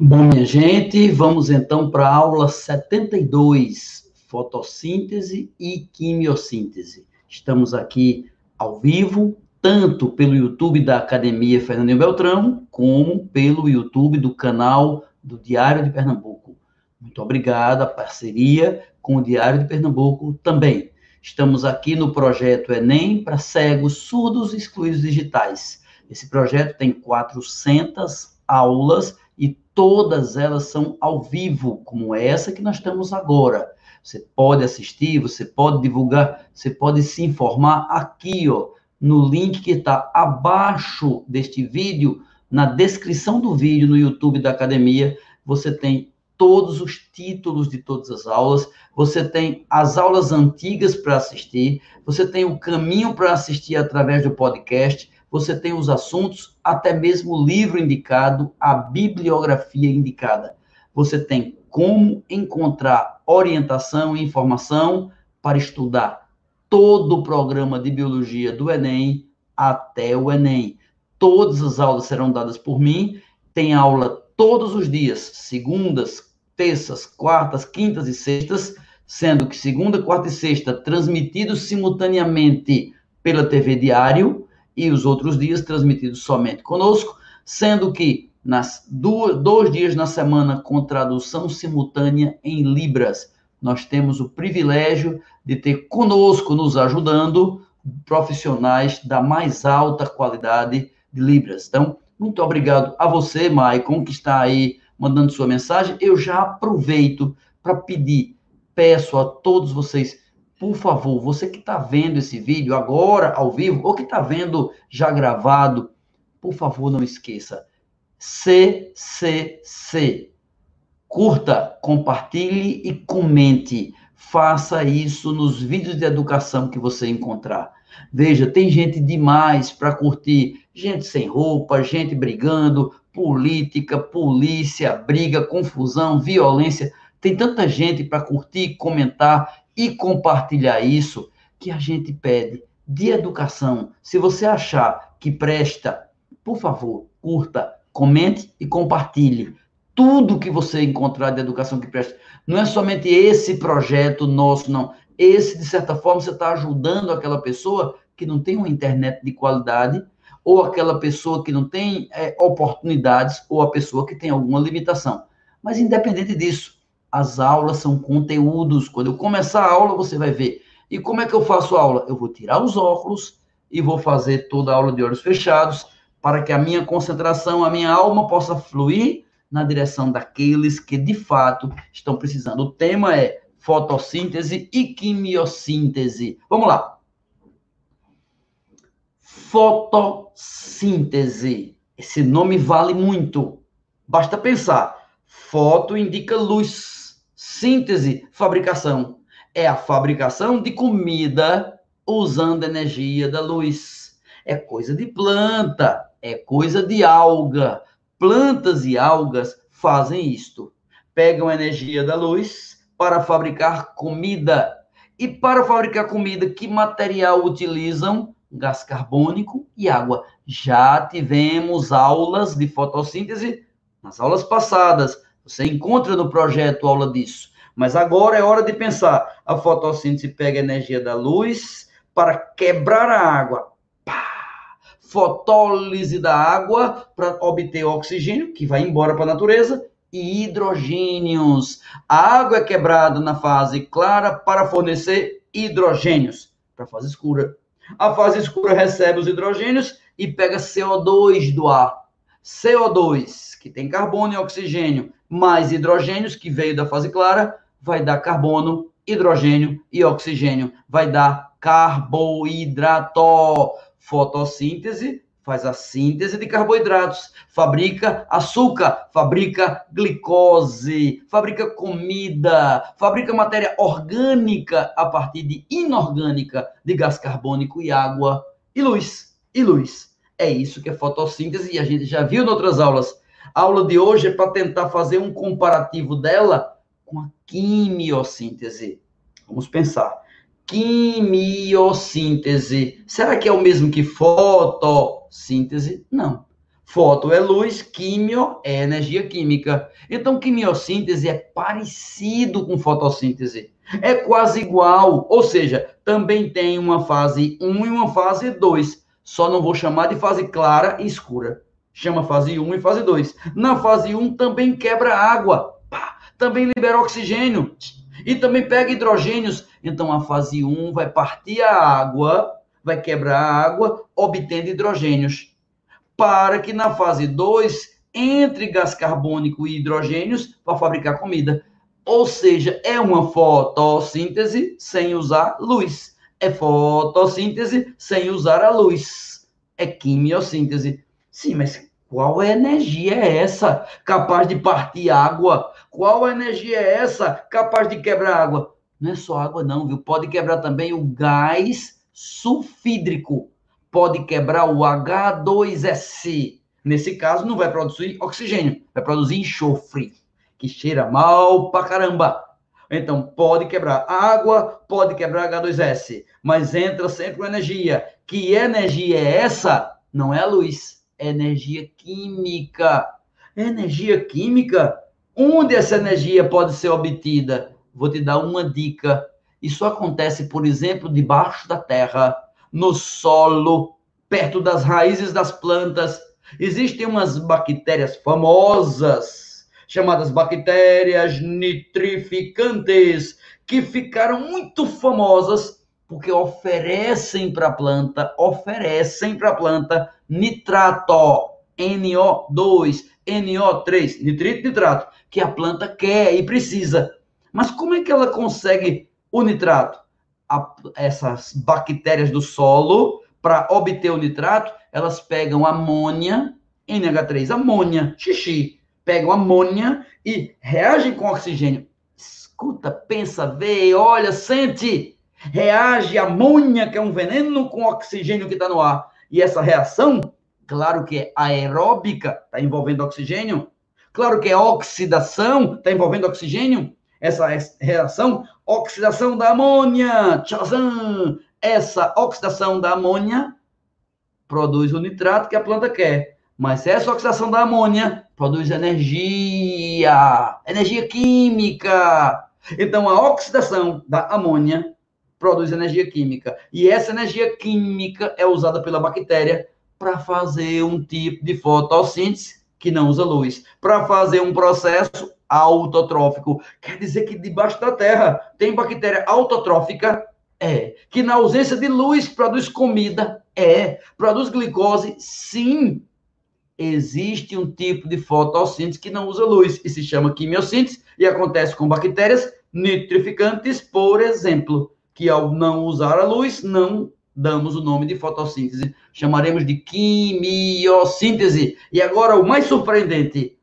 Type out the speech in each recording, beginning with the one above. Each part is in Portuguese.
Bom, minha gente, vamos então para a aula 72, fotossíntese e quimiossíntese. Estamos aqui ao vivo, tanto pelo YouTube da Academia Fernandinho Beltrão, como pelo YouTube do canal do Diário de Pernambuco. Muito obrigado, a parceria com o Diário de Pernambuco também. Estamos aqui no projeto Enem para cegos, surdos e excluídos digitais. Esse projeto tem 400 aulas e todas elas são ao vivo, como essa que nós estamos agora. Você pode assistir, você pode divulgar, você pode se informar aqui, ó, no link que está abaixo deste vídeo, na descrição do vídeo no YouTube da academia, você tem todos os títulos de todas as aulas, você tem as aulas antigas para assistir, você tem o caminho para assistir através do podcast, você tem os assuntos, até mesmo o livro indicado, a bibliografia indicada. Você tem como encontrar orientação e informação para estudar todo o programa de biologia do Enem até o Enem. Todas as aulas serão dadas por mim. Tem aula todos os dias, segundas, terças, quartas, quintas e sextas, sendo que segunda, quarta e sexta transmitidos simultaneamente pela TV Diário e os outros dias transmitidos somente conosco, sendo que nas duas, dois dias na semana com tradução simultânea em Libras nós temos o privilégio de ter conosco, nos ajudando, profissionais da mais alta qualidade de Libras. Então, muito obrigado a você, Maicon, que está aí mandando sua mensagem. Eu já aproveito para pedir, peço a todos vocês, por favor, você que está vendo esse vídeo agora, ao vivo, ou que está vendo já gravado, por favor, não esqueça. CCC, Curta, compartilhe e comente. Faça isso nos vídeos de educação que você encontrar. Veja, tem gente demais para curtir. Gente sem roupa, gente brigando, política, polícia, briga, confusão, violência. Tem tanta gente para curtir, comentar e compartilhar isso que a gente pede de educação. Se você achar que presta, por favor, curta, comente e compartilhe tudo que você encontrar de educação que presta. Não é somente esse projeto nosso, não. Esse, de certa forma, você está ajudando aquela pessoa que não tem uma internet de qualidade, ou aquela pessoa que não tem é, oportunidades, ou a pessoa que tem alguma limitação. Mas, independente disso, as aulas são conteúdos. Quando eu começar a aula, você vai ver. E como é que eu faço a aula? Eu vou tirar os óculos e vou fazer toda a aula de olhos fechados, para que a minha concentração, a minha alma possa fluir na direção daqueles que de fato estão precisando. O tema é fotossíntese e quimiossíntese. Vamos lá. Fotossíntese. Esse nome vale muito. Basta pensar. Foto indica luz. Síntese, fabricação. É a fabricação de comida usando energia da luz. É coisa de planta, é coisa de alga, Plantas e algas fazem isto. Pegam a energia da luz para fabricar comida. E para fabricar comida, que material utilizam? Gás carbônico e água. Já tivemos aulas de fotossíntese nas aulas passadas. Você encontra no projeto aula disso. Mas agora é hora de pensar. A fotossíntese pega a energia da luz para quebrar a água, fotólise da água para obter oxigênio, que vai embora para a natureza, e hidrogênios. A água é quebrada na fase clara para fornecer hidrogênios para a fase escura. A fase escura recebe os hidrogênios e pega CO2 do ar. CO2, que tem carbono e oxigênio, mais hidrogênios, que veio da fase clara, vai dar carbono, hidrogênio e oxigênio. Vai dar carboidrato fotossíntese faz a síntese de carboidratos, fabrica açúcar, fabrica glicose, fabrica comida, fabrica matéria orgânica a partir de inorgânica de gás carbônico e água e luz. E luz. É isso que é fotossíntese e a gente já viu em outras aulas. A aula de hoje é para tentar fazer um comparativo dela com a quimiossíntese. Vamos pensar quimiossíntese. Será que é o mesmo que fotossíntese? Não. Foto é luz, químio é energia química. Então, quimiossíntese é parecido com fotossíntese. É quase igual, ou seja, também tem uma fase 1 e uma fase 2. Só não vou chamar de fase clara e escura. Chama fase 1 e fase 2. Na fase 1 também quebra água, pá, também libera oxigênio e também pega hidrogênios. Então, a fase 1 vai partir a água, vai quebrar a água, obtendo hidrogênios para que na fase 2 entre gás carbônico e hidrogênios para fabricar comida. Ou seja, é uma fotossíntese sem usar luz. É fotossíntese sem usar a luz. É quimiossíntese. Sim, mas qual energia é essa capaz de partir água? Qual energia é essa capaz de quebrar água? Não é só água, não, viu? Pode quebrar também o gás sulfídrico pode quebrar o H2S. Nesse caso, não vai produzir oxigênio, vai produzir enxofre, que cheira mal pra caramba. Então, pode quebrar água, pode quebrar H2S, mas entra sempre com energia. Que energia é essa? Não é a luz, energia química. Energia química? Onde essa energia pode ser obtida? Vou te dar uma dica. Isso acontece, por exemplo, debaixo da terra no solo, perto das raízes das plantas. Existem umas bactérias famosas, chamadas bactérias nitrificantes, que ficaram muito famosas porque oferecem para a planta, oferecem para a planta nitrato, NO2, NO3, nitrito nitrato, que a planta quer e precisa. Mas como é que ela consegue o nitrato? a, essas bactérias do solo para obter o nitrato, elas pegam amônia, NH3, amônia, xixi, pegam amônia e reagem com oxigênio. Escuta, pensa, vê, olha, sente. Reage amônia, que é um veneno, com oxigênio que está no ar. E essa reação, claro que é aeróbica, está envolvendo oxigênio. Claro que é oxidação, está envolvendo oxigênio essa reação, oxidação da amônia, tchazam, essa oxidação da amônia produz o nitrato que a planta quer. Mas essa oxidação da amônia produz energia, energia química. Então, a oxidação da amônia produz energia química. E essa energia química é usada pela bactéria para fazer um tipo de fotossíntese que não usa luz, para fazer um processo autotrófico. Quer dizer que debaixo da terra tem bactéria autotrófica? É. Que na ausência de luz produz comida? É. Produz glicose? Sim. Existe um tipo de fotossíntese que não usa luz e se chama quimiossíntese e acontece com bactérias nitrificantes, por exemplo, que ao não usar a luz não damos o nome de fotossíntese. Chamaremos de quimiossíntese. E agora o mais surpreendente,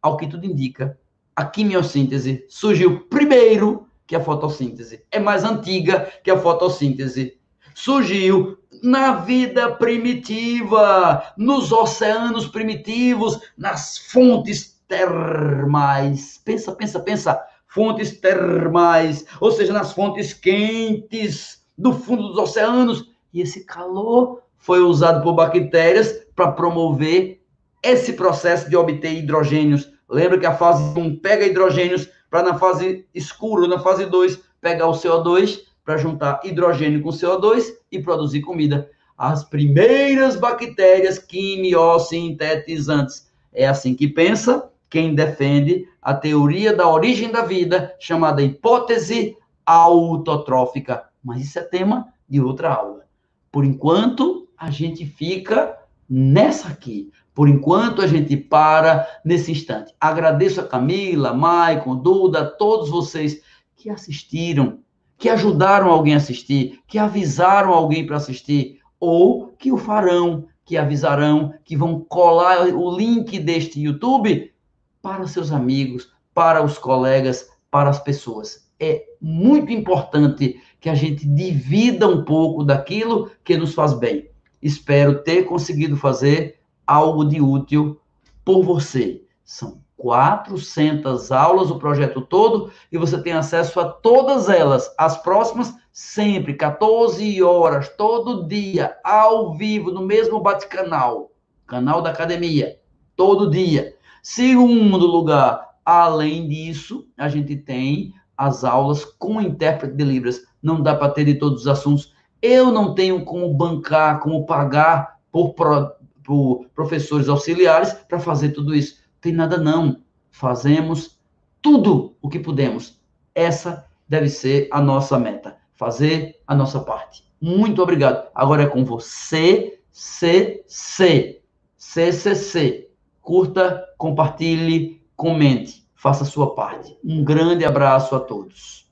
ao que tudo indica, a quimiossíntese surgiu primeiro que a fotossíntese. É mais antiga que a fotossíntese. Surgiu na vida primitiva, nos oceanos primitivos, nas fontes termais. Pensa, pensa, pensa. Fontes termais, ou seja, nas fontes quentes do fundo dos oceanos. E esse calor foi usado por bactérias para promover esse processo de obter hidrogênios Lembra que a fase 1 pega hidrogênios para na fase escura, na fase 2, pegar o CO2 para juntar hidrogênio com CO2 e produzir comida. As primeiras bactérias quimiosintetizantes. É assim que pensa quem defende a teoria da origem da vida, chamada hipótese autotrófica. Mas isso é tema de outra aula. Por enquanto, a gente fica nessa aqui. Por enquanto, a gente para nesse instante. Agradeço a Camila, Maicon, Duda, todos vocês que assistiram, que ajudaram alguém a assistir, que avisaram alguém para assistir, ou que o farão, que avisarão, que vão colar o link deste YouTube para seus amigos, para os colegas, para as pessoas. É muito importante que a gente divida um pouco daquilo que nos faz bem. Espero ter conseguido fazer algo de útil por você. São 400 aulas, o projeto todo, e você tem acesso a todas elas. As próximas, sempre, 14 horas, todo dia, ao vivo, no mesmo bate-canal. canal da academia, todo dia. Segundo lugar, além disso, a gente tem as aulas com intérprete de Libras. Não dá para ter de todos os assuntos. Eu não tenho como bancar, como pagar por, pro, por professores auxiliares para fazer tudo isso. Tem nada não. Fazemos tudo o que podemos. Essa deve ser a nossa meta. Fazer a nossa parte. Muito obrigado. Agora é com você, CC. CCC. Curta, compartilhe, comente. Faça a sua parte. Um grande abraço a todos.